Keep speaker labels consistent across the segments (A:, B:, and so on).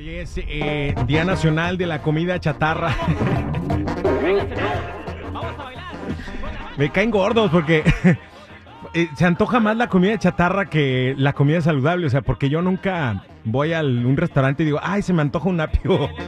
A: Hoy es eh, Día Nacional de la Comida Chatarra. Me caen gordos porque eh, se antoja más la comida chatarra que la comida saludable. O sea, porque yo nunca voy a un restaurante y digo, ay, se me antoja un apio.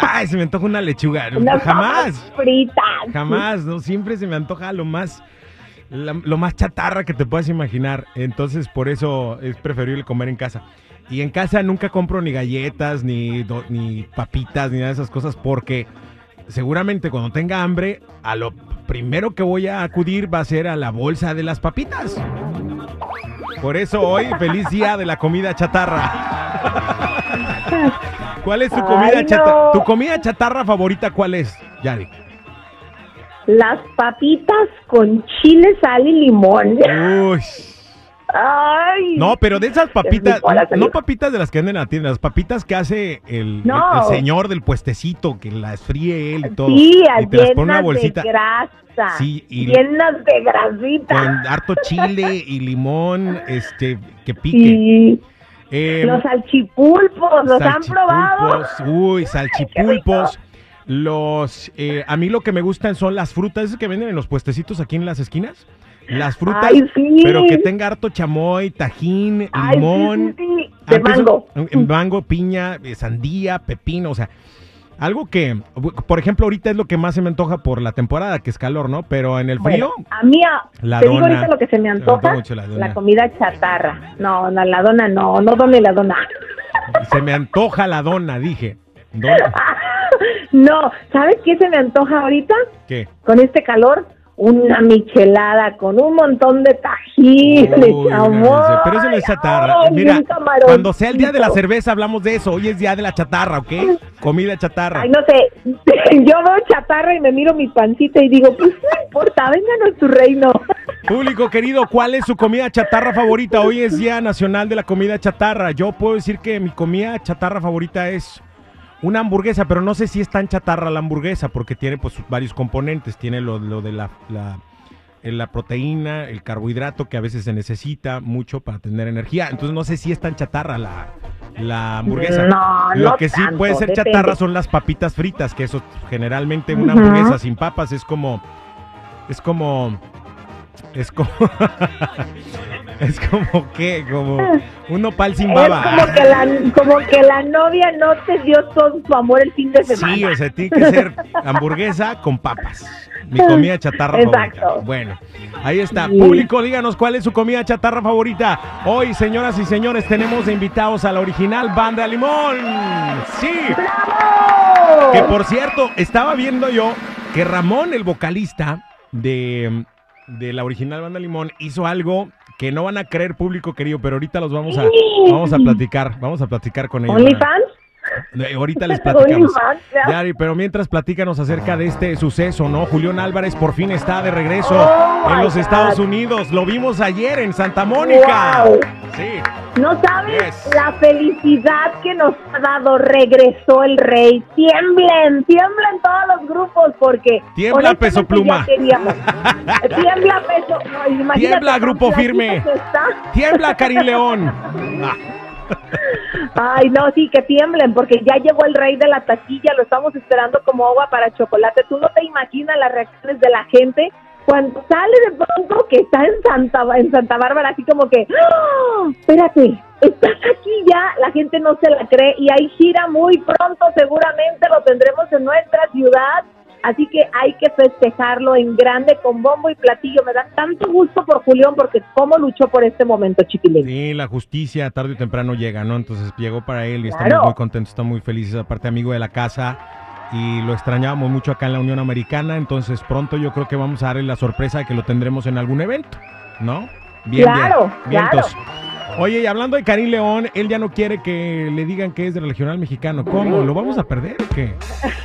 A: Ay, se me antoja una lechuga. Jamás.
B: fritas.
A: Jamás, ¿no? Siempre se me antoja lo más, la- lo más chatarra que te puedas imaginar. Entonces, por eso es preferible comer en casa. Y en casa nunca compro ni galletas, ni, do- ni papitas, ni nada de esas cosas, porque seguramente cuando tenga hambre, a lo primero que voy a acudir va a ser a la bolsa de las papitas. Por eso hoy, feliz día de la comida chatarra. ¿Cuál es tu comida
B: Ay,
A: chatarra? ¿Tu comida chatarra favorita cuál es, Yari?
B: Las papitas con chile, sal y limón.
A: Uy.
B: Ay.
A: No, pero de esas papitas, no, papitas de las que venden en la tienda, las papitas que hace el,
B: No.
A: el- el señor del puestecito, que las fríe él y todo.
B: Sí,
A: y te las pone una bolsita
B: de grasa.
A: Sí, y-
B: llenas de grasita.
A: con harto chile y limón, este, que pique.
B: Sí.
A: Eh,
B: Los salchipulpos, ¿los han probado?
A: salchipulpos, Uy, salchipulpos. Los, eh, a mí lo que me gustan son las frutas esas que venden en los puestecitos aquí en las esquinas. Las frutas,
B: Ay, sí.
A: pero que tenga harto chamoy, tajín,
B: Ay,
A: limón.
B: sí, sí, de mango.
A: mango, piña, eh, sandía, pepino, o sea, algo que, por ejemplo, ahorita es lo que más se me antoja por la temporada, que es calor, ¿no? Pero en el frío,
B: Bueno, a mí, a-
A: La
B: te digo
A: dona.
B: ahorita lo que se me antoja,
A: la
B: comida chatarra. No, la dona no, no done la dona.
A: se me antoja la dona, dije. Dona,
B: No, ¿sabes qué se me antoja ahorita?
A: ¿Qué?
B: Con este calor, una michelada con un montón de
A: Uy,
B: chamoy.
A: pero eso no es chatarra.
B: ay,
A: Mira, cuando sea el día de la cerveza hablamos de eso. Hoy es día de la chatarra, ¿ok? Comida chatarra.
B: Ay, no sé, yo veo chatarra y me miro mi pancita y digo, pues no importa, vénganos tu reino.
A: Público querido, ¿cuál es su comida chatarra favorita? Hoy es Día Nacional de la Comida Chatarra. Yo puedo decir que mi comida chatarra favorita es una hamburguesa, pero no sé si es tan chatarra la hamburguesa porque tiene pues varios componentes. Tiene lo, lo de la, la, eh, la proteína, el carbohidrato que a veces se necesita mucho para tener energía. Entonces no sé si es tan chatarra la, la hamburguesa.
B: No,
A: Lo
B: no
A: que sí
B: tanto,
A: puede ser
B: depende.
A: chatarra son las papitas fritas, que eso generalmente una hamburguesa sin papas es como... Es como... Es como... es como que, como un nopal sin
B: Es
A: baba.
B: como que, la, como que la novia no te dio todo su amor el fin de semana.
A: Sí, o sea, tiene que ser hamburguesa con papas. Mi comida chatarra
B: Exacto.
A: favorita. Bueno, ahí está.
B: Sí.
A: Público, díganos cuál es su comida chatarra favorita. Hoy, señoras y señores, tenemos de invitados a la original Banda Limón. Sí.
B: ¡Bravo!
A: Que por cierto, estaba viendo yo que Ramón, el vocalista de, de la original Banda Limón, hizo algo que no van a creer público querido, pero ahorita los vamos a, vamos a platicar, vamos a platicar con ellos.
B: ¿OnlyFans?
A: Eh, Ahorita les platicamos.
B: Ya.
A: Yari, pero mientras platícanos acerca de este suceso, ¿no? Julián Álvarez por fin está de regreso
B: Oh,
A: en los
B: God.
A: Estados Unidos. Lo vimos ayer en Santa Mónica.
B: Wow.
A: Sí.
B: No sabes
A: Yes.
B: la felicidad que nos ha dado. Regresó el rey. Tiemblen, tiemblen todos los grupos porque.
A: Tiembla,
B: honestamente,
A: Peso Pluma.
B: Tiembla peso. no,
A: Tiembla, Grupo Firme. Tiembla, Karim León.
B: Ay, no, sí, que tiemblen, porque ya llegó el rey de la taquilla, lo estamos esperando como agua para chocolate. Tú no te imaginas las reacciones de la gente cuando sale de pronto que está en Santa, en Santa Bárbara, así como que, ¡Ah! espérate, estás aquí ya, la gente no se la cree y hay gira muy pronto, seguramente lo tendremos en nuestra ciudad. Así que hay que festejarlo en grande con bombo y platillo. Me da tanto gusto por Julián porque cómo luchó por este momento, Chiquilín.
A: Sí, la justicia tarde o temprano llega, ¿no? Entonces llegó para él y
B: Claro.
A: estamos muy contentos, estamos muy felices. Aparte, amigo de la casa y lo extrañábamos mucho acá en la Unión Americana. Entonces, pronto yo creo que vamos a darle la sorpresa de que lo tendremos en algún evento, ¿no? Bien,
B: Claro,
A: bien. Vientos. Oye, y hablando de Karim León, él ya no quiere que le digan que es del regional mexicano. ¿Cómo? ¿Lo vamos a perder o qué?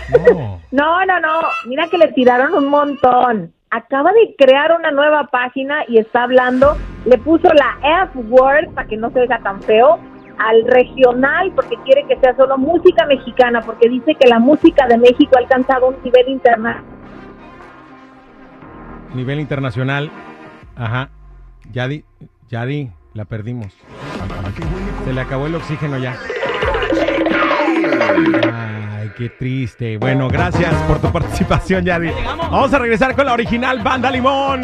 B: No. no, no, no. Mira que le tiraron un montón. Acaba de crear una nueva página y está hablando. Le puso la F-word para que no se vea tan feo al regional porque quiere que sea solo música mexicana porque dice que la música de México ha alcanzado un nivel internacional.
A: Nivel internacional. Ajá. Yadi, Yadi, la perdimos. Se le acabó el oxígeno ya. Ay, qué triste. Bueno, gracias por tu participación, Yadi. Vamos a regresar con la original Banda Limón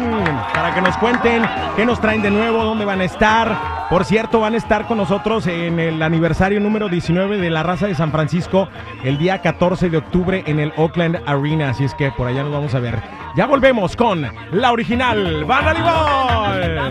A: para que nos cuenten qué nos traen de nuevo, dónde van a estar. Por cierto, van a estar con nosotros en el aniversario número 19 de la raza de San Francisco el día 14 de octubre en el Oakland Arena. Así es que por allá nos vamos a ver. Ya volvemos con la original Banda Limón.